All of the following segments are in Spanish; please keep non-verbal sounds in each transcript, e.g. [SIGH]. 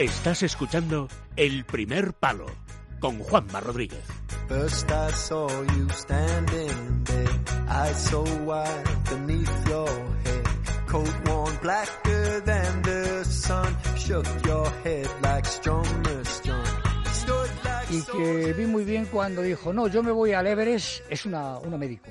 Estás escuchando El Primer Palo con Juanma Rodríguez. First I saw you standing in bed, eyes so wide beneath your head, coat worn blacker than the sun, shook your head like strummer strung. Stood like y que vi muy bien cuando dijo, no, yo me voy al Everest, es una, una médico.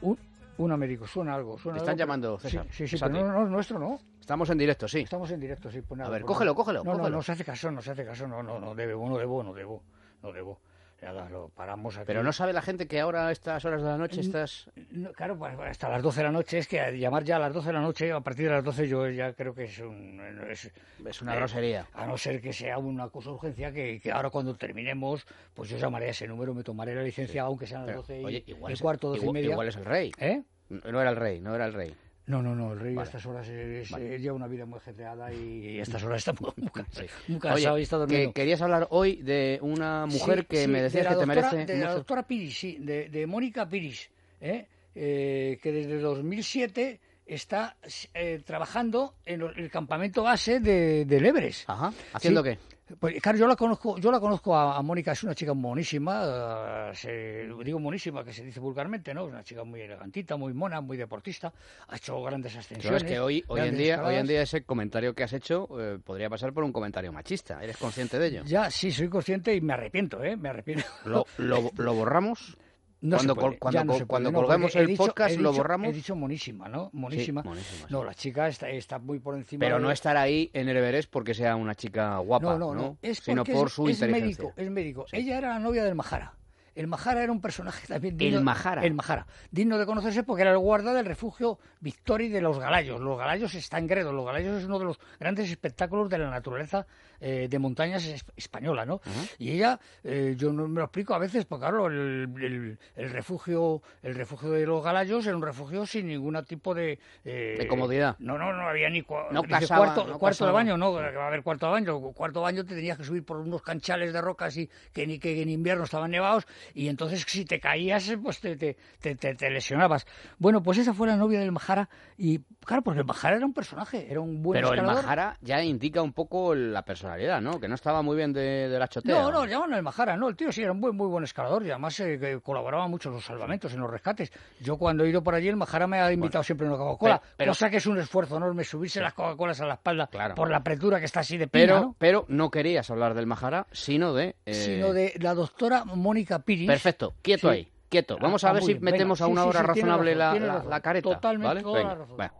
Un, una médico, suena algo. Suena Me están algo, llamando, Sí, César. Sí, pero no, no, es nuestro no. Estamos en directo, sí. Estamos en directo, sí. Pues nada, A ver, pues cógelo, cógelo, No, no, no se hace caso, no se hace caso, no, no, no debo, no debo, no debo, no debo. Nada, lo paramos aquí. Pero no sabe la gente que ahora a estas horas de la noche estás... No, claro, pues, hasta las 12 de la noche, es que llamar ya a las 12 de la noche, a partir de las 12 yo ya creo que es, un, es, Es una eh, grosería. A no ser que sea una cosa de urgencia, que, que ahora cuando terminemos, pues yo llamaré a ese número, me tomaré la licencia, aunque sean las Pero, 12 y, oye, igual y es, cuarto, 12 igual, y media. igual es el rey. ¿Eh? No era el rey, no era el rey. No, no, no, el rey Vale. a estas horas es, Vale. lleva una vida muy ajetreada y a estas horas está muy, muy, cansado Oye, y está que durmiendo. querías hablar hoy de una mujer Sí, que sí, me de decías la que te doctora- merece De la mucho- doctora Piris, sí, de, de Mónica Piris, ¿eh? Eh, que desde 2007 está eh, trabajando en el campamento base de, del Everest. Ajá, ¿haciendo Sí. qué? Pues, claro, yo la conozco, yo la conozco a, a Mónica, es una chica monísima, eh, se- digo monísima, que se dice vulgarmente, ¿no? Es una chica muy elegantita, muy mona, muy deportista, ha hecho grandes ascensiones. Sabes que hoy, hoy en día, hoy en día ese comentario que has hecho eh, podría pasar por un comentario machista. ¿Eres consciente de ello? Ya, sí, soy consciente y me arrepiento, ¿eh? Me arrepiento. ¿Lo, lo, lo borramos? No Cuando col- cuando no col- cuando no, he el dicho- podcast, he ¿lo dicho- borramos? He dicho monísima, ¿no? Monísima. monísima, sí. No, la chica está, está muy por encima. Pero de- no estar ahí en el Everest porque sea una chica guapa, no, no, no. Es sino por es, su es inteligencia. médico, es médico. Ella era la novia del Mahara. El Mahara era un personaje también digno, ¿El Mahara? El Mahara. Digno de conocerse porque era el guarda del refugio Victory de los Galayos. Los Galayos están en Gredo. Los Galayos es uno de los grandes espectáculos de la naturaleza eh, de montañas es- española, ¿no? Y ella, eh, yo no me lo explico a veces, porque claro, el, el- el refugio el refugio de los Galayos era un refugio sin ningún tipo de... eh, De comodidad. No, no, no había ni, cua- No casaba, cuarto, no cuarto de baño, no, que va a haber cuarto de baño. Cuarto de baño te tenías que subir por unos canchales de rocas y que, ni, que en invierno estaban nevados y entonces si te caías, pues te, te, te, te- lesionabas. Bueno, pues esa fue la novia del Mahara y claro, porque el Mahara era un personaje, era un buen Pero el. Mahara ya indica un poco la personalidad, ¿no? Que no estaba muy bien de, de la chotea. No, no, llamaban el Majara, no, el tío sí era un buen, muy buen escalador y además eh, colaboraba mucho en los salvamentos, en los rescates. Yo cuando he ido por allí, el Majara me ha invitado siempre una Coca-Cola, cosa que es un esfuerzo enorme subirse las Coca-Colas a la espalda Claro. por la apretura que está así de pina, Pero, ¿no? pero no querías hablar del Mahara, sino de... eh, Sino de la doctora Mónica Piris. Perfecto, quieto Sí. ahí, quieto. Ah, Vamos ah, a ver muy si bien, metemos venga. a una Sí, hora sí, razonable razón, la, la- careta. Totalmente, ¿vale? toda la razón. va.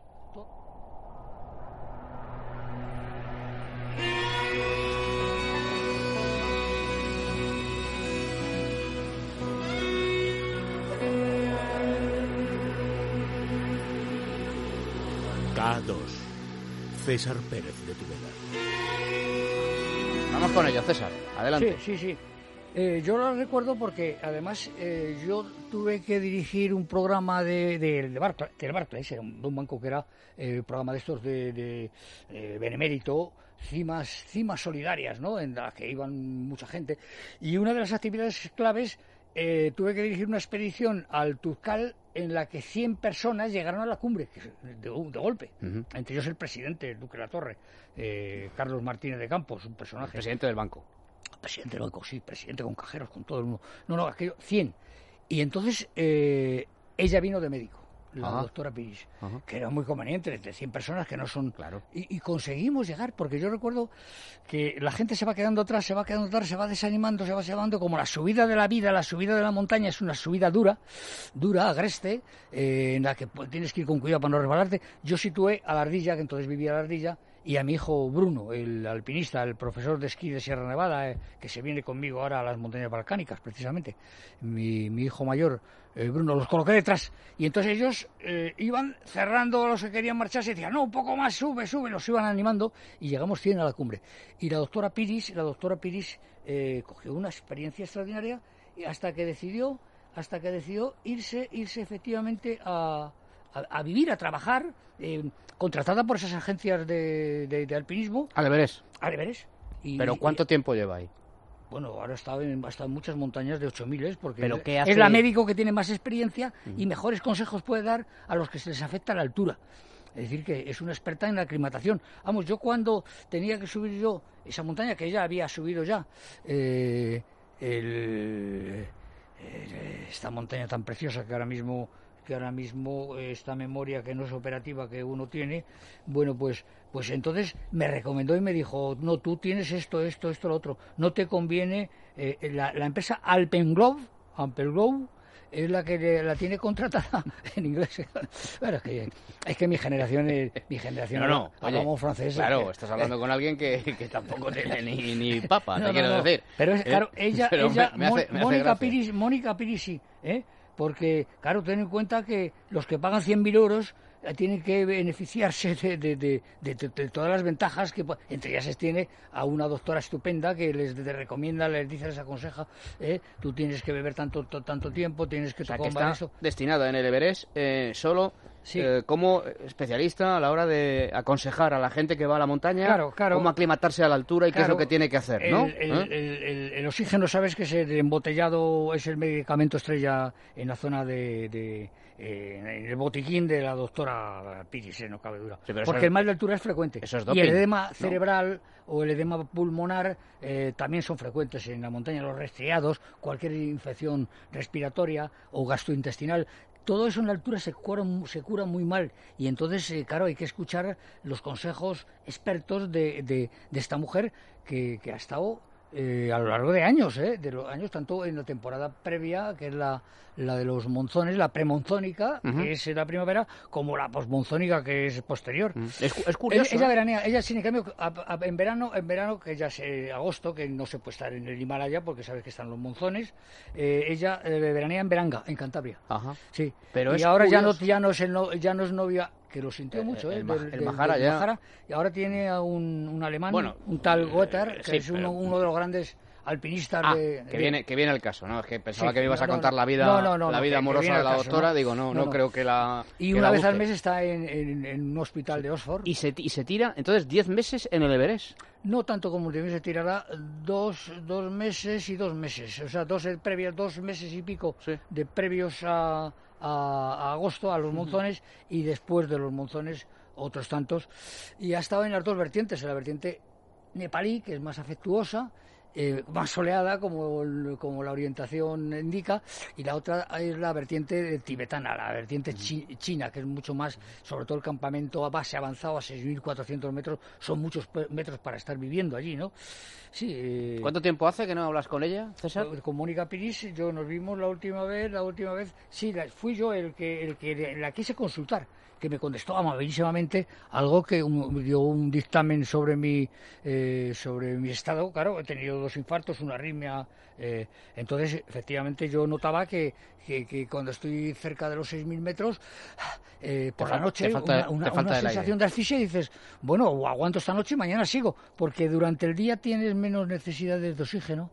K2. César Pérez de Tudela. Vamos con ello, César. Adelante. Sí, sí, sí. Eh, yo lo recuerdo porque además eh, yo tuve que dirigir un programa de, de, de Barclay- del Barclays, era un, banco que era eh, un programa de estos de, de eh, Benemérito, cimas, cimas solidarias, ¿no? En las que iban mucha gente. Y una de las actividades claves eh, tuve que dirigir una expedición al Turcal en la que 100 personas llegaron a la cumbre, que de, de golpe. Entre ellos el presidente, el Duque de la Torre, eh, Carlos Martínez de Campos, un personaje Presidente del banco. Presidente del banco, sí, presidente con cajeros, con todo el mundo. No, no, aquello, 100. Y entonces eh, ella vino de médico, la Ajá. doctora Piris, que era muy conveniente, de 100 personas que no son... Claro. Y, y conseguimos llegar, porque yo recuerdo que la gente se va quedando atrás, se va quedando atrás, se va desanimando, se va desanimando, como la subida de la vida, la subida de la montaña es una subida dura, dura, agreste, eh, en la que pues, tienes que ir con cuidado para no resbalarte. Yo situé a la ardilla, que entonces vivía a la ardilla, y a mi hijo Bruno, el alpinista, el profesor de esquí de Sierra Nevada, eh, que se viene conmigo ahora a las montañas balcánicas, precisamente. Mi, mi hijo mayor, eh, Bruno, los coloqué detrás. Y entonces ellos eh, iban cerrando a los que querían marcharse y decían, no, un poco más, sube, sube, los iban animando y llegamos 100 a la cumbre. Y la doctora Piris, la doctora Piris cogió una experiencia extraordinaria hasta que decidió, hasta que decidió irse, irse efectivamente a, a, a vivir, a trabajar, eh, contratada por esas agencias de, de- de alpinismo, Al Everest. Y- Pero ¿cuánto tiempo lleva ahí? bueno, ahora está en, estado en muchas montañas de 8.000, porque ¿Pero es- qué hace? es la médico que tiene más experiencia y mejores consejos puede dar a los que se les afecta la altura. Es decir, que es una experta en la aclimatación. Vamos, yo cuando tenía que subir yo esa montaña, que ella había subido ya, eh, el- el- esta montaña tan preciosa que ahora mismo que ahora mismo esta memoria que no es operativa que uno tiene, bueno, pues pues entonces me recomendó y me dijo, no, tú tienes esto, esto, esto, lo otro, no te conviene, eh, la, la empresa Alpenglove, Alpenglove, es la que la tiene contratada [LAUGHS] en inglés. Bueno, es que, es que mi generación, es- mi generación No, no, hablamos francés. Claro, que- estás hablando con alguien que, que tampoco tiene [LAUGHS] ni, ni papa, No, te no, quiero decir. Pero es, ¿eh? claro, ella, Pero me- ella me hace- Mon- me hace Mónica. Piris, Mónica Piris sí, ¿eh? Porque, claro, ten en cuenta que los que pagan 100.000 euros tienen que beneficiarse de, de- de- todas las ventajas que, entre ellas se tiene a una doctora estupenda que les recomienda, les dice, les aconseja, ¿eh? tú tienes que beber tanto to- tanto tiempo, tienes que O sea, que tomar está eso. destinado en el Everest eh, solo Sí. eh, como especialista a la hora de aconsejar a la gente que va a la montaña Claro, claro. cómo aclimatarse a la altura y qué es lo que tiene que hacer, el, ¿no? el- ¿Eh? el- el- el oxígeno, sabes que es el embotellado, es el medicamento estrella en la zona de, de, eh, en el botiquín de la doctora Piris, eh, no cabe duda. Sí, pero eso Porque el mal de altura es frecuente. eso es y el edema ¿no? cerebral o el edema pulmonar eh, también son frecuentes en la montaña, los resfriados, cualquier infección respiratoria o gastrointestinal. Todo eso en la altura se cura, se cura muy mal y entonces, eh, claro, hay que escuchar los consejos expertos de, de- de esta mujer que, que ha estado eh, a lo largo de años, ¿eh? de los años, tanto en la temporada previa, que es la, la de los monzones, la premonzónica, que es la primavera, como la posmonzónica, que es posterior. Mm. Es, curioso. ella ¿eh? veranea, ella sin en cambio, a- a- en verano, en verano que ya es eh, agosto, que no se puede estar en el Himalaya porque sabes que están los monzones, eh, ella eh, veranea en Veranga, en Cantabria. Ajá. Sí. Pero y ahora ya no, ya no es el no- ya no es novia que lo sintió Eh, mucho, el ¿eh? Del- el del ya- Majara, y ahora tiene a un, un alemán, Bueno, un tal eh, Goether, que sí, es uno, pero- uno de los grandes alpinistas Ah, de, que viene, que viene el caso, ¿no? Es que pensaba Sí, que me ibas a no, contar no. la vida, No, la vida amorosa de la caso, doctora. Digo, no, no, creo que la. y que una la vez al mes está en, en- en un hospital de Oxford. Y se, y se tira, entonces, 10 meses en el Everest. No tanto como el se tirará dos, dos meses y dos meses. O sea, dos, eh, previos, dos meses y pico Sí. de previos a, a- a agosto, a los monzones, y después de los monzones otros tantos. Y ha estado en las dos vertientes, en la vertiente nepalí, que es más afectuosa, eh, más soleada, como, el- como la orientación indica, y la otra es la vertiente tibetana, la vertiente chi- china, que es mucho más, sobre todo el campamento a base avanzado a 6.400 metros, son muchos metros para estar viviendo allí, ¿no? Sí. eh, ¿Cuánto tiempo hace que no hablas con ella, César? con Mónica Piris, yo nos vimos la última vez, la última vez, sí, la- fui yo el que, el que la quise consultar, que me contestó amabilísimamente algo que un- dio un dictamen sobre mi, eh, sobre mi estado, claro, he tenido dos infartos, una arritmia, eh, entonces efectivamente yo notaba que, que, que cuando estoy cerca de los 6.000 metros, eh, por Te la noche, falta- una, una- aire. sensación de asfixia y dices, bueno, aguanto esta noche y mañana sigo, porque durante el día tienes menos necesidades de oxígeno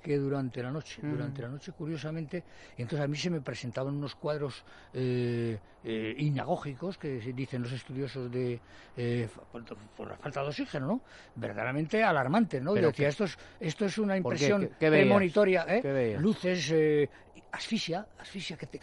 que durante la noche. Mm. Durante la noche, curiosamente, entonces a mí se me presentaban unos cuadros eh, eh, inagógicos, que se dicen los estudiosos de eh, por, por la falta de oxígeno, ¿no? Verdaderamente alarmante, ¿no? Yo Pero decía, qué- esto es, esto es una impresión premonitoria, ¿eh? Luces, eh, asfixia, asfixia que te,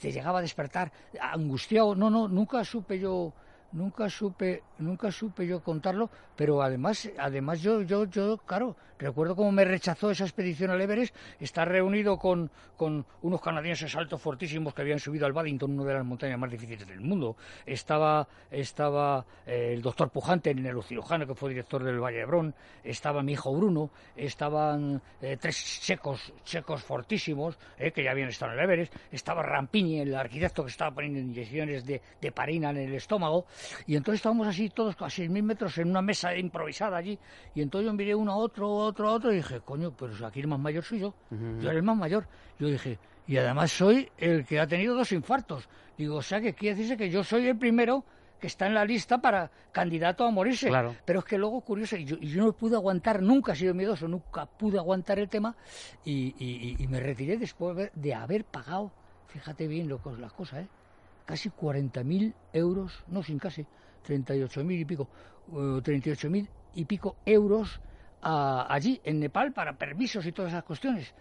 te llegaba a despertar, angustiado. No, no, nunca supe yo nunca supe nunca supe yo contarlo pero además además yo yo yo claro recuerdo cómo me rechazó esa expedición al Everest estar reunido con, con unos canadienses altos fortísimos que habían subido al Baddington una de las montañas más difíciles del mundo. Estaba estaba eh, el doctor Pujante el neurocirujano que fue director del Valle de Hebrón. Estaba mi hijo Bruno. Estaban eh, tres checos checos fortísimos eh, que ya habían estado en el Everest. Estaba Rampini el arquitecto que estaba poniendo inyecciones de, de parina en el estómago y entonces estábamos así todos a 6.000 metros en una mesa improvisada allí. Y entonces yo miré uno a otro, otro, a otro y dije, coño, pues aquí el más mayor soy yo. Yo era el más mayor. Yo dije, y además soy el que ha tenido dos infartos. Digo, o sea, que quiere decirse que yo soy el primero que está en la lista para candidato a morirse. Claro. Pero es que luego, curioso, y yo, y yo no pude aguantar, nunca he sido miedoso, nunca pude aguantar el tema y, y- y- me retiré después de haber- pagado, fíjate bien lo las cosas, ¿eh? Casi 40.000 euros, no sin casi, 38.000 y pico, eh, 38.000 y pico euros a- allí, en Nepal, para permisos y todas esas cuestiones.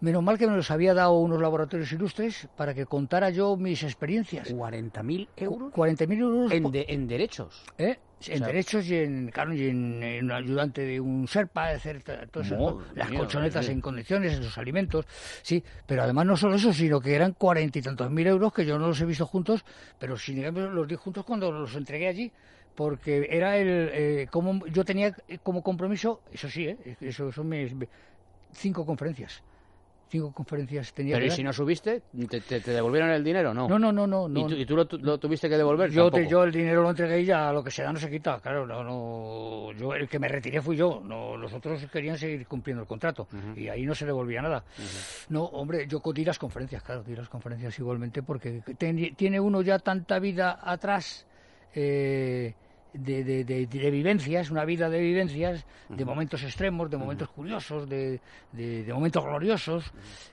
Menos mal que me los había dado unos laboratorios ilustres para que contara yo mis experiencias. 40.000 euros 40.000 euros en, po- de- en derechos. ¿eh? en sea- derechos y en, claro, y en, en un ayudante de un serpa, t- todo eso, Madre las mía, colchonetas en condiciones, los alimentos, sí, pero además no solo eso, sino que eran cuarenta y tantos mil euros que yo no los he visto juntos, pero sin embargo los di juntos cuando los entregué allí, porque era el, eh, como yo tenía como compromiso, eso sí, ¿eh? eso son mis cinco conferencias, cinco conferencias tenía Pero que ¿y dar. si no subiste? ¿Te, te- te devolvieron el dinero? No. no, no, no, no, no. ¿Y tú, y tú lo, tu- lo tuviste que devolver? Yo, te- yo el dinero lo entregué y ya lo que se da no se quita, claro, no, no, yo el que me retiré fui yo, no, los otros querían seguir cumpliendo el contrato y ahí no se devolvía nada. No, hombre, yo di las conferencias, claro, di las conferencias igualmente porque ten- tiene uno ya tanta vida atrás eh, de, de, de- de vivencias, una vida de vivencias, de momentos extremos, de momentos curiosos, de, de- de momentos gloriosos,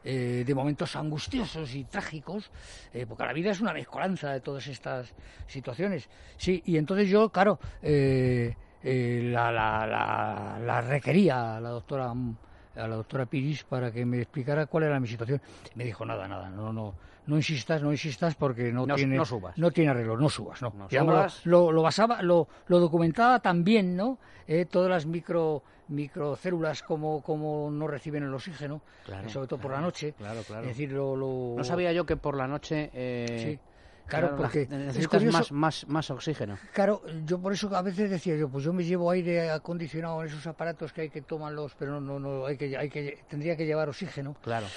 eh, de momentos angustiosos y trágicos, eh, porque la vida es una mezcolanza de todas estas situaciones. Sí, y entonces yo, claro, eh, eh, la, la, la, la requería la doctora a la doctora Piris para que me explicara cuál era mi situación. Me dijo nada, nada, no, no, no insistas, no insistas porque no, No- tiene, no subas. no tiene arreglo, no subas, no. No subas. Lo, lo basaba, lo, lo documentaba también, ¿no? Eh, todas las micro microcélulas como, como no reciben el oxígeno, Claro, sobre todo por la noche. claro, claro. Es decir, lo, lo- No sabía yo que por la noche... eh, Sí. Claro, la- porque es necesitas curioso- más, más, más oxígeno. Claro, yo por eso a veces decía yo, pues yo me llevo aire acondicionado en esos aparatos que hay que tomarlos, pero no, no, hay que, hay que, tendría que llevar oxígeno. Claro.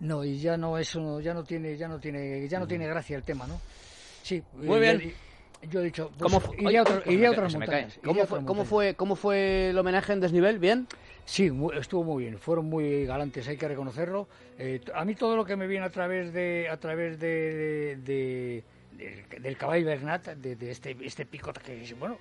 No, y ya no eso, no- ya no tiene, ya no tiene, ya no tiene gracia el tema, ¿no? Sí. Muy bien. y- yo he dicho, pues, ¿Cómo fue? iré Ay, a, otro- ay, iré a se me- otras montañas. ¿Cómo fue, otras cómo, fue, ¿Cómo fue el homenaje en desnivel? ¿Bien? Sí, mu- estuvo muy bien, fueron muy galantes, hay que reconocerlo. Eh, a mí todo lo que me viene a través de, a través de, de- de- del, del caballo Bernat, de, este, este picot que bueno,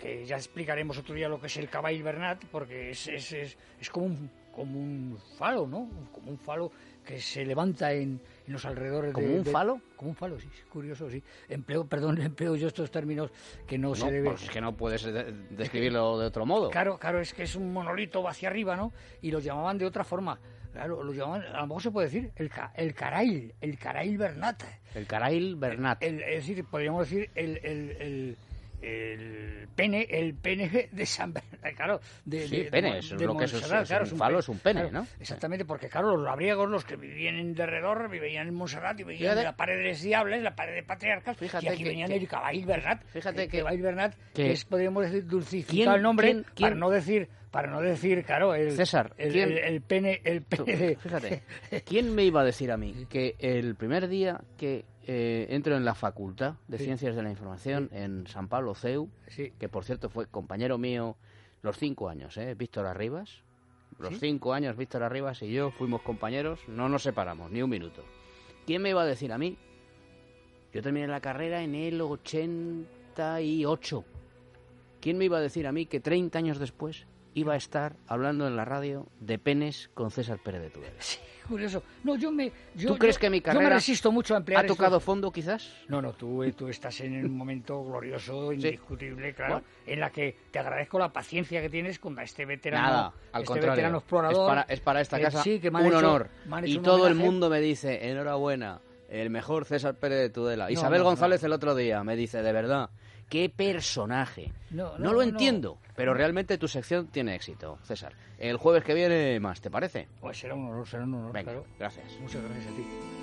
que ya explicaremos otro día lo que es el caballo Bernat, porque es, es, es, es como un como un falo, ¿no? Como un falo que se levanta en, en los alrededores ¿Como de- un de- falo? Como un falo, sí, es curioso, sí. Empleo, perdón, [LAUGHS] empleo yo estos términos que no, se No, debe... pues es que no puedes de- describirlo de otro modo. Claro, claro, es que es un monolito hacia arriba, ¿no? Y lo llamaban de otra forma. Claro, lo llamaban, a lo mejor se puede decir, el, ca- el carail, el carail Bernat. El Carail Bernat. El- es decir, podríamos decir el, el, el, pene, el pene de San Bernat, [LAUGHS] claro. De, Sí, de- pene, de- eso es de lo que es, es un falo, pe- es un pene, claro, ¿no? Exactamente, porque claro, los labriegos, los que vivían en derredor, vivían en Montserrat y vivían en la pared de les diables, la pared de patriarcas, Fíjate y aquí que- venían que- el caballo Bernat. Fíjate que- caballo Bernat, que- es, podríamos decir, dulcificar ¿Quién- el nombre, quién- quién- para no decir, para no decir, claro, el, César, el, ¿quién- el- el pene, el Tú, pene de... Fíjate, [LAUGHS] ¿quién me iba a decir a mí que el primer día que eh, entro en la Facultad de Sí. Ciencias de la Información en San Pablo CEU, Sí. que por cierto fue compañero mío los cinco años, ¿eh? Víctor Arribas, los ¿Sí? cinco años Víctor Arribas y yo fuimos compañeros, no nos separamos ni un minuto. ¿Quién me iba a decir a mí? Yo terminé la carrera en el 88. ¿Quién me iba a decir a mí que 30 años después iba a estar hablando en la radio de penes con César Pérez de Tudela? Curioso. No, yo me... Yo, ¿Tú crees yo- que mi Yo carrera me resisto mucho a emplear ¿Ha tocado fondo quizás? No, no, tú, eh, tú estás en un momento glorioso, indiscutible, claro, Bueno. en la que te agradezco la paciencia que tienes con este veterano, Nada, al este contrario. veterano Es explorador. para, es para esta que casa sí, que me han un hecho- honor. me han hecho Y un todo el mundo me dice, enhorabuena, el mejor César Pérez de Tudela. No, Isabel no, González no. el otro día me dice, de verdad, qué personaje. No, No, no, lo no. entiendo, pero realmente tu sección tiene éxito, César. El jueves que viene más, ¿te parece? Pues será un honor, será un honor, Venga, claro. gracias. Muchas gracias a ti.